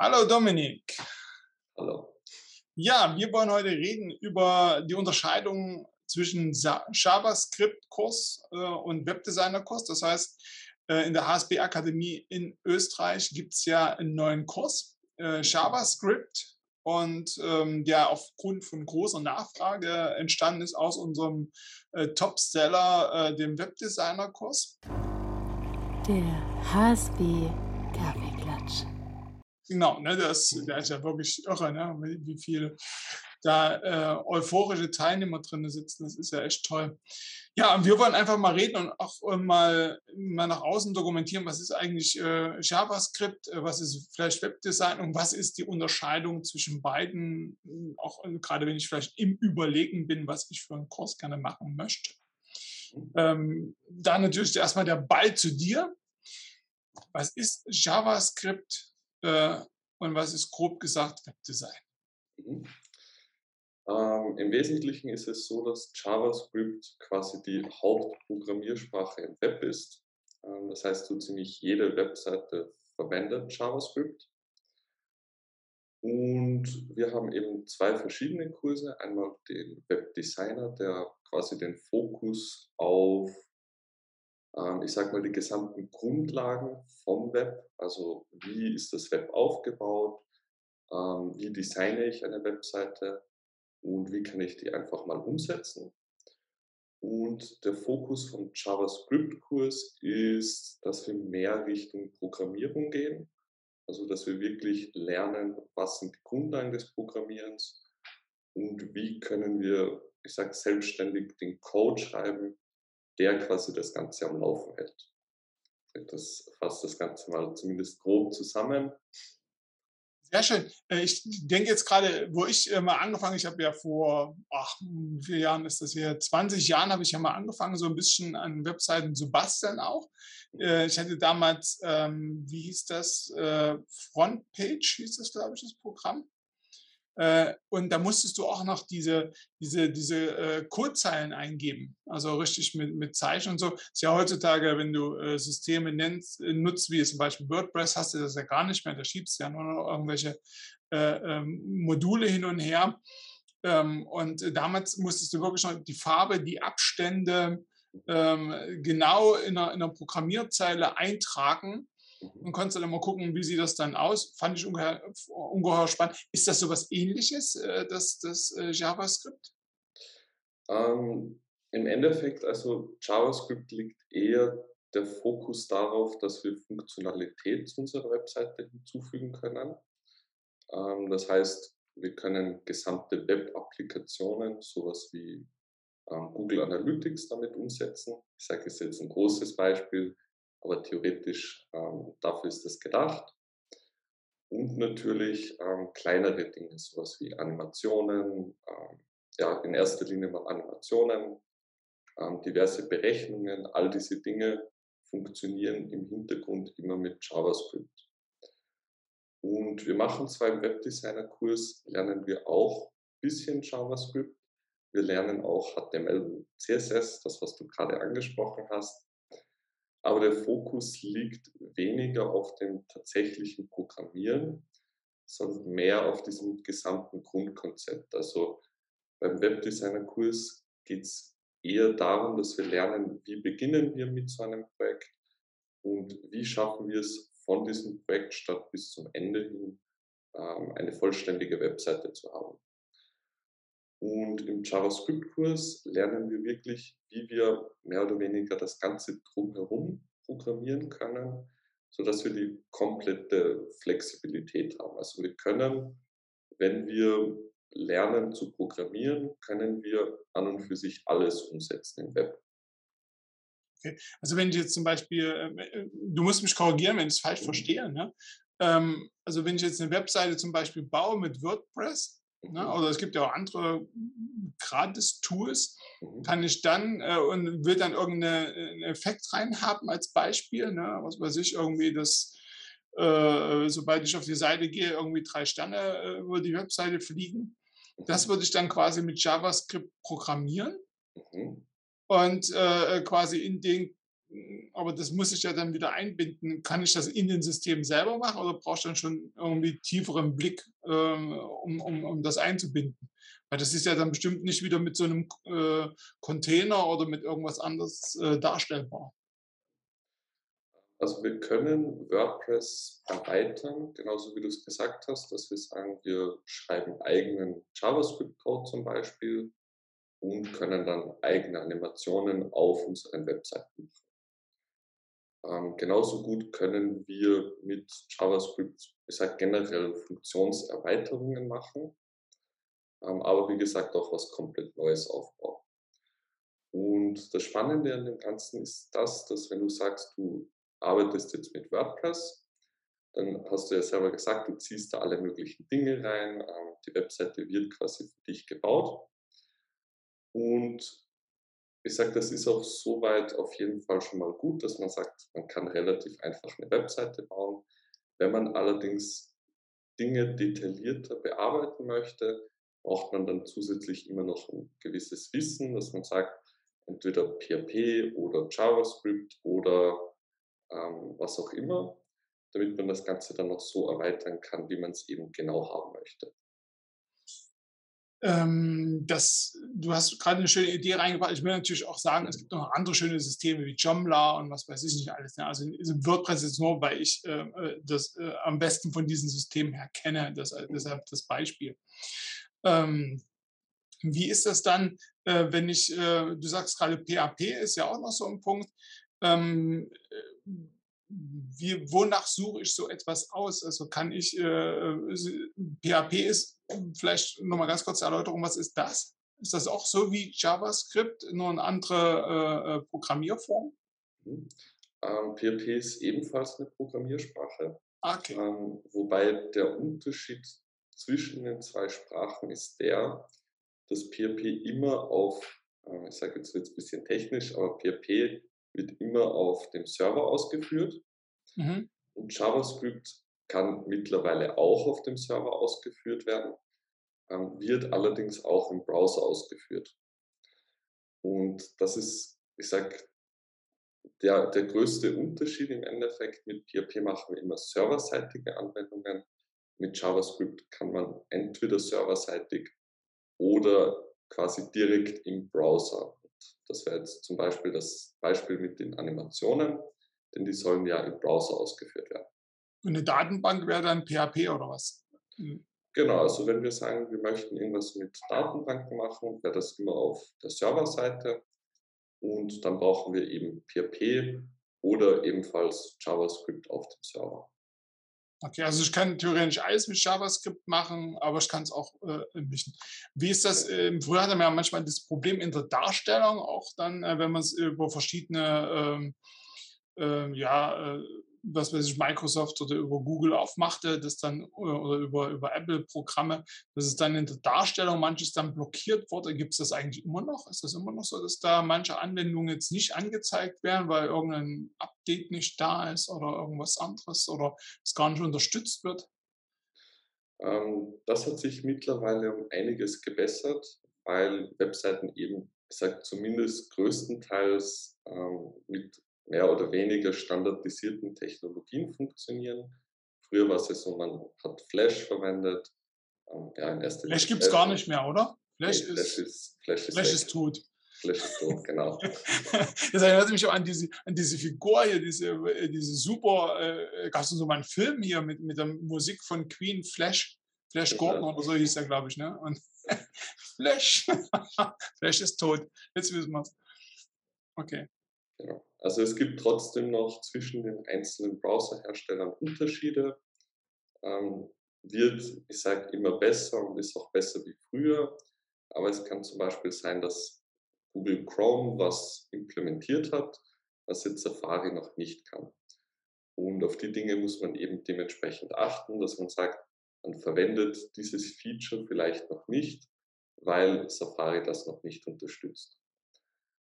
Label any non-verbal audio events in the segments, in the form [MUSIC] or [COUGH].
Hallo Dominik. Hallo. Ja, wir wollen heute reden über die Unterscheidung zwischen JavaScript-Kurs äh, und Webdesigner-Kurs. Das heißt, äh, in der HSB Akademie in Österreich gibt es ja einen neuen Kurs, äh, JavaScript, und ähm, der aufgrund von großer Nachfrage entstanden ist aus unserem Topseller, dem Webdesigner-Kurs. Der HSB Kaffeeklatsch. Genau, ne, das, der ist ja wirklich irre, ne, wie viele da äh, euphorische Teilnehmer drin sitzen. Das ist ja echt toll. Ja, und wir wollen einfach mal reden und auch äh, mal, mal nach außen dokumentieren, was ist eigentlich äh, JavaScript, äh, was ist vielleicht Webdesign und was ist die Unterscheidung zwischen beiden, auch äh, gerade wenn ich vielleicht im Überlegen bin, was ich für einen Kurs gerne machen möchte. Ähm, da natürlich erstmal der Ball zu dir. Was ist JavaScript äh, und was ist grob gesagt Webdesign? Mhm. Ähm, Im Wesentlichen ist es so, dass JavaScript quasi die Hauptprogrammiersprache im Web ist. Ähm, das heißt, so ziemlich jede Webseite verwendet JavaScript. Und wir haben eben zwei verschiedene Kurse. Einmal den Webdesigner, der quasi den Fokus auf, ich sage mal, die gesamten Grundlagen vom Web, also wie ist das Web aufgebaut, ähm, wie designe ich eine Webseite, und wie kann ich die einfach mal umsetzen. Und der Fokus vom JavaScript-Kurs ist, dass wir mehr Richtung Programmierung gehen. Also, dass wir wirklich lernen, was sind die Grundlagen des Programmierens und wie können wir, ich sage selbstständig, den Code schreiben, der quasi das Ganze am Laufen hält. Das fasst das Ganze mal zumindest grob zusammen. Sehr schön. Äh, ich denke jetzt gerade, wo ich äh, mal angefangen, ich habe ja vor, ach, vielen Jahren ist das hier? 20 Jahren habe ich ja mal angefangen, so ein bisschen an Webseiten zu basteln auch. Äh, ich hatte damals, ähm, wie hieß das? Frontpage hieß das, glaube ich, das Programm. Äh, und da musstest du auch noch diese, diese, diese äh, Codezeilen eingeben, also richtig mit, mit Zeichen und so. Ist ja heutzutage, wenn du äh, Systeme nennst, nutzt, wie zum Beispiel WordPress, hast du das ja gar nicht mehr. Da schiebst du ja nur noch irgendwelche äh, ähm, Module hin und her. Ähm, und damals musstest du wirklich noch die Farbe, die Abstände ähm, genau in einer, in einer Programmierzeile eintragen und konntest dann mal gucken, wie sieht das dann aus. Fand ich ungeheuer, ungeheuer spannend. Ist das so was ähnliches, äh, das, das äh, JavaScript? Ähm, Im Endeffekt, also JavaScript liegt eher der Fokus darauf, dass wir Funktionalität zu unserer Webseite hinzufügen können. Ähm, das heißt, wir können gesamte Web-Applikationen, sowas wie ähm, Google Analytics damit umsetzen. Ich sage es jetzt ein großes Beispiel aber theoretisch ähm, dafür ist das gedacht. Und natürlich ähm, kleinere Dinge, sowas wie Animationen, ähm, ja, in erster Linie mal Animationen, ähm, diverse Berechnungen, all diese Dinge funktionieren im Hintergrund immer mit JavaScript. Und wir machen zwar im Webdesigner-Kurs, lernen wir auch ein bisschen JavaScript. Wir lernen auch HTML und CSS, das, was du gerade angesprochen hast aber der Fokus liegt weniger auf dem tatsächlichen Programmieren, sondern mehr auf diesem gesamten Grundkonzept. Also beim Webdesigner-Kurs geht es eher darum, dass wir lernen, wie beginnen wir mit so einem Projekt und wie schaffen wir es von diesem Projekt statt bis zum Ende hin ähm, eine vollständige Webseite zu haben. Und im JavaScript-Kurs lernen wir wirklich, wie wir mehr oder weniger das Ganze drumherum programmieren können, sodass wir die komplette Flexibilität haben. Also wir können, wenn wir lernen zu programmieren, können wir an und für sich alles umsetzen im Web. Okay. Also wenn ich jetzt zum Beispiel, äh, äh, du musst mich korrigieren, wenn ich es falsch mhm. verstehe, ne? Ähm, also wenn ich jetzt eine Webseite zum Beispiel baue mit WordPress, Ne? Mhm. Oder es gibt ja auch andere Gratis-Tools. Mhm. Kann ich dann äh, und will dann irgendeinen Effekt rein haben als Beispiel, ne? was weiß ich, irgendwie das, äh, sobald ich auf die Seite gehe, irgendwie drei Sterne äh, über die Webseite fliegen. Das mhm. würde ich dann quasi mit JavaScript programmieren mhm. und äh, quasi in den aber das muss ich ja dann wieder einbinden. Kann ich das in den System selber machen oder brauche ich dann schon irgendwie tieferen Blick, äh, um, um, um das einzubinden? Weil das ist ja dann bestimmt nicht wieder mit so einem äh, Container oder mit irgendwas anderes äh, darstellbar. Also wir können WordPress erweitern, genauso wie du es gesagt hast, dass wir sagen, wir schreiben eigenen JavaScript-Code zum Beispiel und können dann eigene Animationen auf unseren Webseiten machen. Ähm, genauso gut können wir mit JavaScript, ich generell Funktionserweiterungen machen, ähm, aber wie gesagt auch was komplett Neues aufbauen. Und das Spannende an dem Ganzen ist das, dass wenn du sagst, du arbeitest jetzt mit WordPress, dann hast du ja selber gesagt, du ziehst da alle möglichen Dinge rein, ähm, die Webseite wird quasi für dich gebaut. Und ich sage, das ist auch soweit auf jeden Fall schon mal gut, dass man sagt, man kann relativ einfach eine Webseite bauen. Wenn man allerdings Dinge detaillierter bearbeiten möchte, braucht man dann zusätzlich immer noch ein gewisses Wissen, dass man sagt, entweder PHP oder JavaScript oder ähm, was auch immer, damit man das Ganze dann noch so erweitern kann, wie man es eben genau haben möchte. Ähm, das, du hast gerade eine schöne Idee reingebracht. Ich will natürlich auch sagen, es gibt noch andere schöne Systeme wie Joomla und was weiß ich nicht alles. Ne? Also WordPress ist nur, weil ich äh, äh, das äh, am besten von diesen Systemen her kenne. Das, äh, deshalb das Beispiel. Ähm, wie ist das dann, äh, wenn ich, äh, du sagst gerade PHP ist ja auch noch so ein Punkt. Ähm, wie, wonach suche ich so etwas aus? Also kann ich, äh, PHP ist, vielleicht nochmal ganz kurz Erläuterung, was ist das? Ist das auch so wie JavaScript, nur eine andere äh, Programmierform? Mhm. Ähm, PHP ist ebenfalls eine Programmiersprache. Ah, okay. Ähm, wobei der Unterschied zwischen den zwei Sprachen ist der, dass PHP immer auf, äh, ich sage jetzt, jetzt ein bisschen technisch, aber PHP wird immer auf dem Server ausgeführt. Mhm. Und JavaScript kann mittlerweile auch auf dem Server ausgeführt werden, ähm, wird allerdings auch im Browser ausgeführt. Und das ist, ich sage, der, der größte Unterschied im Endeffekt. Mit PHP machen wir immer serverseitige Anwendungen. Mit JavaScript kann man entweder serverseitig oder quasi direkt im Browser das wäre jetzt zum Beispiel das Beispiel mit den Animationen, denn die sollen ja im Browser ausgeführt werden. Und eine Datenbank wäre dann PHP oder was? Hm. Genau, also wenn wir sagen, wir möchten irgendwas mit Datenbanken machen, wäre das immer auf der Serverseite und dann brauchen wir eben PHP oder ebenfalls JavaScript auf dem Server. Okay, also ich kann theoretisch alles mit JavaScript machen, aber ich kann es auch äh, ein bisschen. Wie ist das? Äh, früher hatte man ja manchmal das Problem in der Darstellung, auch dann, äh, wenn man es über verschiedene ähm, ähm, ja, äh, was weiß ich, Microsoft oder über Google aufmachte, das dann oder über, über Apple-Programme, dass es dann in der Darstellung manches dann blockiert wurde. Gibt es das eigentlich immer noch? Ist das immer noch so, dass da manche Anwendungen jetzt nicht angezeigt werden, weil irgendein Update nicht da ist oder irgendwas anderes oder es gar nicht unterstützt wird? Ähm, das hat sich mittlerweile um einiges gebessert, weil Webseiten eben, ich sage zumindest größtenteils ähm, mit mehr oder weniger standardisierten Technologien funktionieren. Früher war es ja so, man hat Flash verwendet. Ähm, ja, in erster Flash gibt es gar nicht mehr, oder? Flash, nee, Flash ist, Flash ist, Flash ist tot. Flash ist tot, genau. [LAUGHS] das erinnert mich auch an diese, an diese Figur hier, diese, äh, diese super, äh, gab es so mal einen Film hier mit, mit der Musik von Queen Flash, Flash Gordon oder so hieß er, glaube ich, ne? Und [LAUGHS] Flash, [LAUGHS] Flash ist tot. Jetzt wissen wir es. Okay. Genau. Also es gibt trotzdem noch zwischen den einzelnen Browserherstellern Unterschiede. Ähm, wird, ich sage immer besser und ist auch besser wie früher. Aber es kann zum Beispiel sein, dass Google Chrome was implementiert hat, was jetzt Safari noch nicht kann. Und auf die Dinge muss man eben dementsprechend achten, dass man sagt, man verwendet dieses Feature vielleicht noch nicht, weil Safari das noch nicht unterstützt.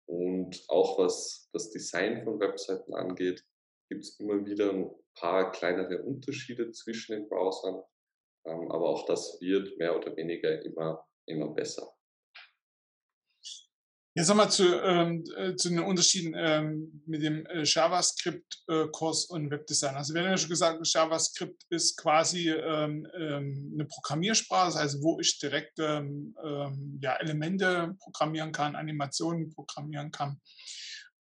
Und auch was das Design von Webseiten angeht, gibt es immer wieder ein paar kleinere Unterschiede zwischen den Browsern. Ähm, aber auch das wird mehr oder weniger immer, immer besser. Jetzt nochmal zu, ähm, äh, zu den Unterschieden ähm, mit dem äh, JavaScript-Kurs und Webdesign. Also wir haben ja schon gesagt, JavaScript ist quasi ähm, ähm eine Programmiersprache, das heißt, wo ich direkt ähm, ähm, ja, Elemente programmieren kann, Animationen programmieren kann.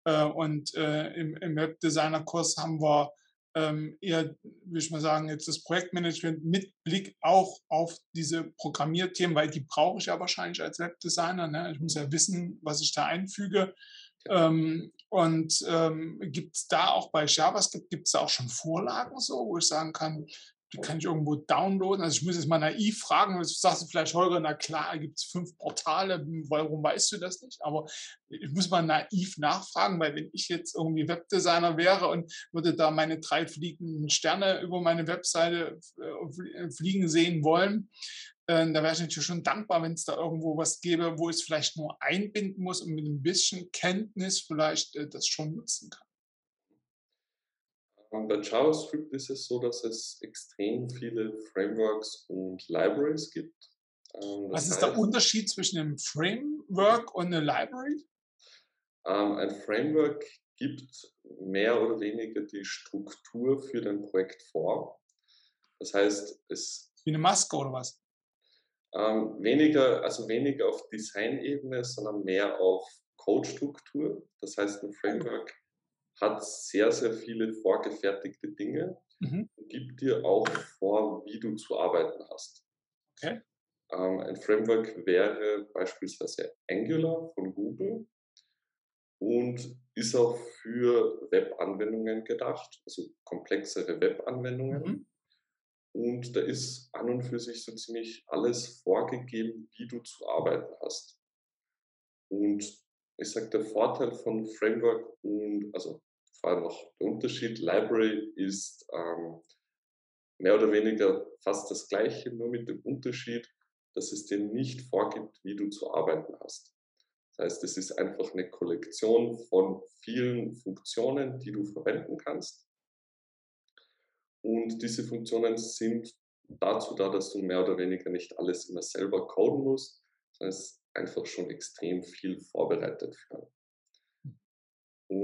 Äh, und äh, im, im Webdesigner-Kurs haben wir ähm, eher, würde ich mal sagen, jetzt das Projektmanagement mit Blick auch auf diese Programmierthemen, weil die brauche ich ja wahrscheinlich als Webdesigner. Ne? Ich muss ja wissen, was ich da einfüge. Ähm, und ähm, gibt es da auch bei JavaScript, gibt es da auch schon Vorlagen so, wo ich sagen kann, die kann ich irgendwo downloaden. Also ich muss jetzt mal naiv fragen, du sagst du vielleicht, Holger, na klar, gibt es fünf Portale, hm, warum weißt du das nicht? Aber ich muss mal naiv nachfragen, weil wenn ich jetzt irgendwie Webdesigner wäre und würde da meine drei fliegenden Sterne über meine Webseite äh, fliegen sehen wollen, äh, da wäre ich natürlich schon dankbar, wenn es da irgendwo was gäbe, wo ich es vielleicht nur einbinden muss und mit ein bisschen Kenntnis vielleicht äh, das schon nutzen kann. Und bei JavaScript ist es so, dass es extrem viele Frameworks und Libraries gibt. Ähm, Was ist der Unterschied zwischen einem Framework und einer Library? Ähm, ein Framework gibt mehr oder weniger die Struktur für dein Projekt vor. Das heißt, es. Wie eine Maske oder was? Ähm, weniger, also weniger auf Design-Ebene, sondern mehr auf Code-Struktur. Das heißt, ein Framework hat sehr, sehr viele vorgefertigte Dinge mhm. und gibt dir auch vor, wie du zu arbeiten hast. Okay. Ähm, ein Framework wäre beispielsweise Angular von Google und ist auch für Webanwendungen gedacht, also komplexere Webanwendungen. Mhm. Und da ist an und für sich so ziemlich alles vorgegeben, wie du zu arbeiten hast. Und ich sage, der Vorteil von Framework und, also vor allem auch der Unterschied, Library ist ähm, mehr oder weniger fast das gleiche, nur mit dem Unterschied, dass es dir nicht vorgibt, wie du zu arbeiten hast. Das heißt, es ist einfach eine Kollektion von vielen Funktionen, die du verwenden kannst. Und diese Funktionen sind dazu da, dass du mehr oder weniger nicht alles immer selber coden musst, sondern es ist einfach schon extrem viel vorbereitet für.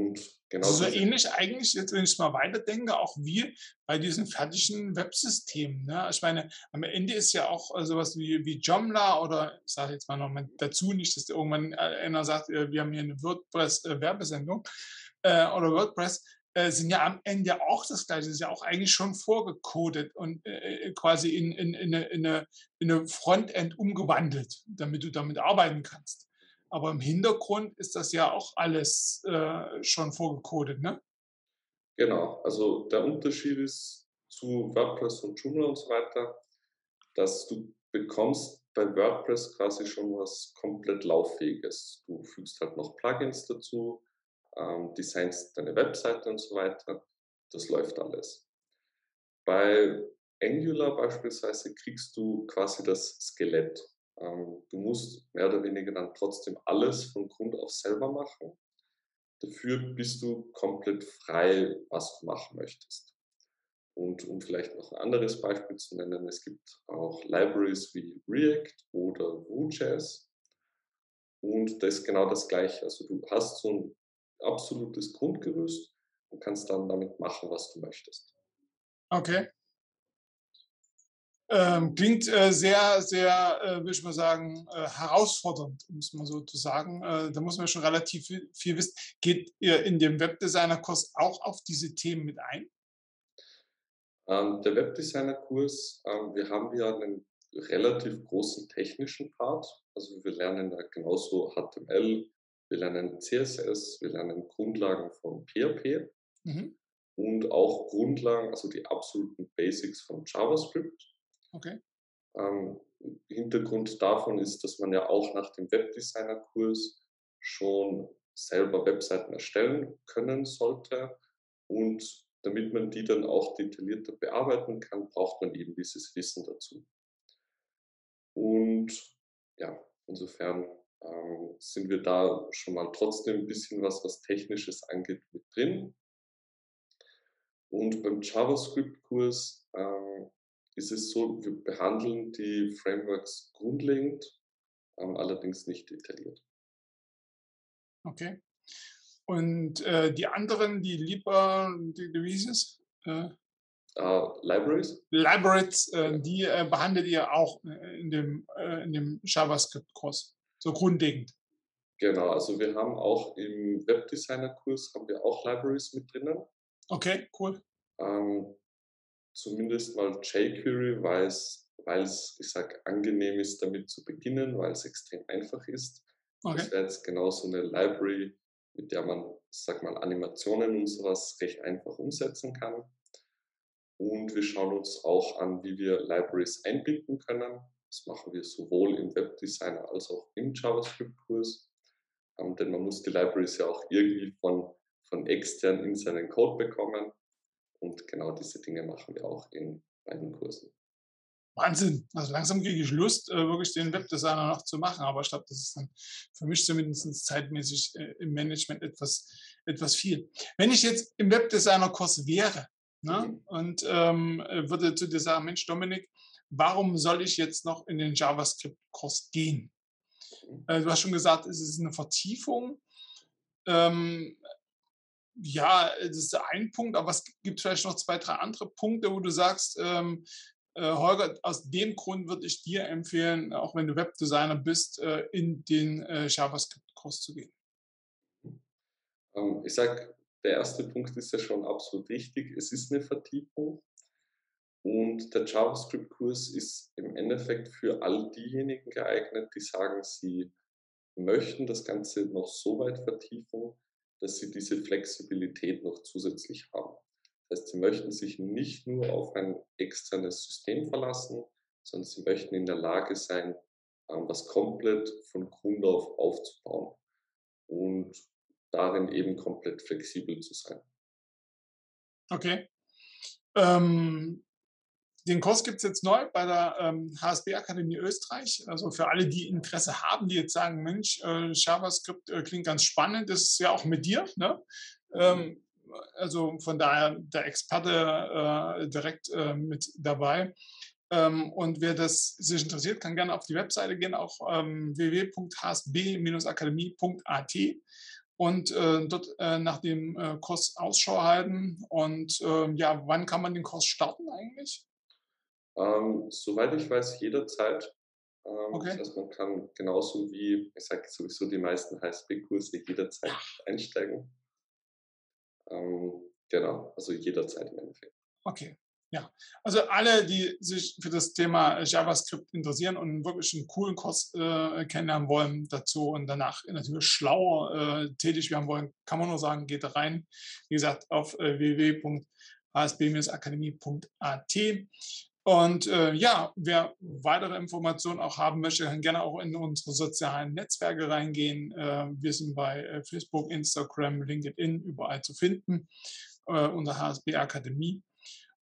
Und genau so ähnlich eigentlich, jetzt wenn ich mal weiterdenke, auch wie bei diesen fertigen Websystemen. Ne? Ich meine, am Ende ist ja auch äh, sowas wie, wie Joomla oder ich sage jetzt mal noch mal dazu, nicht, dass irgendwann äh, einer sagt, äh, wir haben hier eine WordPress-Werbesendung äh, oder WordPress, äh, sind ja am Ende auch das Gleiche. Das ist ja auch eigentlich schon vorgecodet und äh, quasi in, in, in, eine, in, eine, in eine Frontend umgewandelt, damit du damit arbeiten kannst. Aber im Hintergrund ist das ja auch alles äh, schon vorgecodet, ne? Genau, also der Unterschied ist zu WordPress und Joomla und so weiter, dass du bekommst bei WordPress quasi schon was komplett lauffähiges. Du fügst halt noch Plugins dazu, ähm, designst deine Webseite und so weiter. Das läuft alles. Bei Angular beispielsweise kriegst du quasi das Skelett. Ähm, du musst mehr oder weniger dann trotzdem alles von Grund auf selber machen. Dafür bist du komplett frei, was du machen möchtest. Und um vielleicht noch ein anderes Beispiel zu nennen, es gibt auch Libraries wie React oder Vue.js. Und das ist genau das Gleiche. Also du hast so ein absolutes Grundgerüst und kannst dann damit machen, was du möchtest. Okay. Ähm, klingt äh, sehr, sehr, äh, würde ich mal sagen, äh, herausfordernd, um es mal so zu sagen. Äh, da muss man schon relativ viel, viel, wissen. Geht ihr in dem Webdesigner-Kurs auch auf diese Themen mit ein? Ähm, der Webdesigner-Kurs, ähm, wir haben ja einen relativ großen technischen Part. Also wir lernen da genauso HTML, wir lernen CSS, wir lernen Grundlagen von PHP mhm. und auch Grundlagen, also die absoluten Basics von JavaScript. Okay. Ähm, Hintergrund davon ist, dass man ja auch nach dem Webdesigner-Kurs schon selber Webseiten erstellen können sollte. Und damit man die dann auch detaillierter bearbeiten kann, braucht man eben dieses Wissen dazu. Und ja, insofern ähm, sind wir da schon mal trotzdem ein bisschen was, was Technisches angeht, mit drin. Und beim JavaScript-Kurs ähm, ist es so, wir behandeln die Frameworks grundlegend, ähm, allerdings nicht detailliert. Okay. Und äh, die anderen, die lieber, die, wie hieß es? Äh, Uh, Libraries? Libraries, äh, die äh, behandelt ihr auch äh, in dem, in dem JavaScript-Kurs, so grundlegend. Genau, also wir haben auch im Webdesigner-Kurs haben wir auch Libraries mit drinnen. Okay, cool. Ähm, zumindest mal jQuery, weil es, weil es, ich sag, angenehm ist, damit zu beginnen, weil es extrem einfach ist. Okay. Das wäre jetzt genau so eine Library, mit der man, sag mal, Animationen und sowas recht einfach umsetzen kann. Und wir schauen uns auch an, wie wir Libraries einbinden können. Das machen wir sowohl im Webdesigner als auch im JavaScript-Kurs. Ähm, denn man muss die Libraries ja auch irgendwie von, von extern in seinen Code bekommen. Und genau diese Dinge machen wir auch in beiden Kursen. Wahnsinn. Also langsam kriege ich Lust, äh, wirklich den Webdesigner noch zu machen. Aber ich glaube, das ist dann für mich zumindest zeitmäßig äh, im Management etwas, etwas viel. Wenn ich jetzt im Webdesigner-Kurs wäre ne, mhm. und ähm, würde zu dir sagen, Mensch, Dominik, warum soll ich jetzt noch in den JavaScript-Kurs gehen? Mhm. Äh, du hast schon gesagt, es ist eine Vertiefung. Ähm, ja, das ist ein Punkt, aber es gibt vielleicht noch zwei, drei andere Punkte, wo du sagst, ähm, äh, Holger, aus dem Grund würde ich dir empfehlen, auch wenn du Webdesigner bist, äh, in den äh, JavaScript-Kurs zu gehen. Ähm, ich sage, der erste Punkt ist ja schon absolut richtig. Es ist eine Vertiefung. Und der JavaScript-Kurs ist im Endeffekt für all diejenigen geeignet, die sagen, sie möchten das Ganze noch so weit vertiefen, dass sie diese Flexibilität noch zusätzlich haben. Das heißt, sie möchten sich nicht nur auf ein externes System verlassen, sondern sie möchten in der Lage sein, ähm, was komplett von Grund auf aufzubauen und darin eben komplett flexibel zu sein. Okay. Ähm, den Kurs gibt es jetzt neu bei der ähm, HSB Akademie Österreich. Also für alle, die Interesse haben, die jetzt sagen, Mensch, äh, JavaScript äh, klingt ganz spannend, das ist ja auch mit dir. Ne? Ähm, also von daher der Experte äh, direkt äh, mit dabei. Ähm, und wer das sich interessiert, kann gerne auf die Webseite gehen, auch ähm, www.hsb-akademie.at und äh, dort äh, nach dem äh, Kurs Ausschau halten. Und ähm, ja, wann kann man den Kurs starten eigentlich? Ähm, soweit ich weiß, jederzeit. Ähm, okay. Das heißt, man kann genauso wie, ich sage sowieso, die meisten HSB-Kurse jederzeit einsteigen. Ähm, genau, also jederzeit im Endeffekt. Okay, ja, also alle, die sich für das Thema JavaScript interessieren und wirklich einen coolen Kurs äh, kennenlernen wollen dazu und danach natürlich schlauer äh, tätig werden wollen, kann man nur sagen, geht rein. Wie gesagt, auf äh, www.hsb-akademie.at. Und äh, ja, wer weitere Informationen auch haben möchte, kann gerne auch in unsere sozialen Netzwerke reingehen. Äh, wir sind bei äh, Facebook, Instagram, LinkedIn überall zu finden äh, unter HSB Akademie.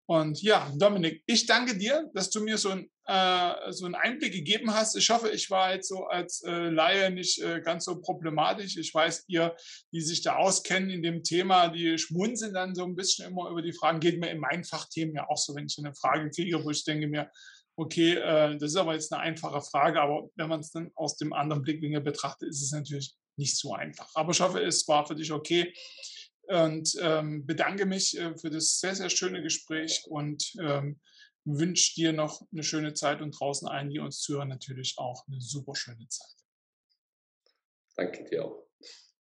Und ja, Dominik, ich danke dir, dass du mir so, ein, äh, so einen Einblick gegeben hast. Ich hoffe, ich war jetzt so als äh, Laie nicht äh, ganz so problematisch. Ich weiß, ihr, die sich da auskennen in dem Thema, die schmunzeln dann so ein bisschen immer über die Fragen. Geht mir in meinen Fachthemen ja auch so, wenn ich eine Frage kriege, wo ich denke mir, okay, äh, das ist aber jetzt eine einfache Frage, aber wenn man es dann aus dem anderen Blickwinkel betrachtet, ist es natürlich nicht so einfach. Aber ich hoffe, es war für dich okay und ähm, bedanke mich äh, für das sehr, sehr schöne Gespräch und ähm, wünsche dir noch eine schöne Zeit und draußen allen, die uns zuhören, natürlich auch eine super schöne Zeit. Danke dir auch.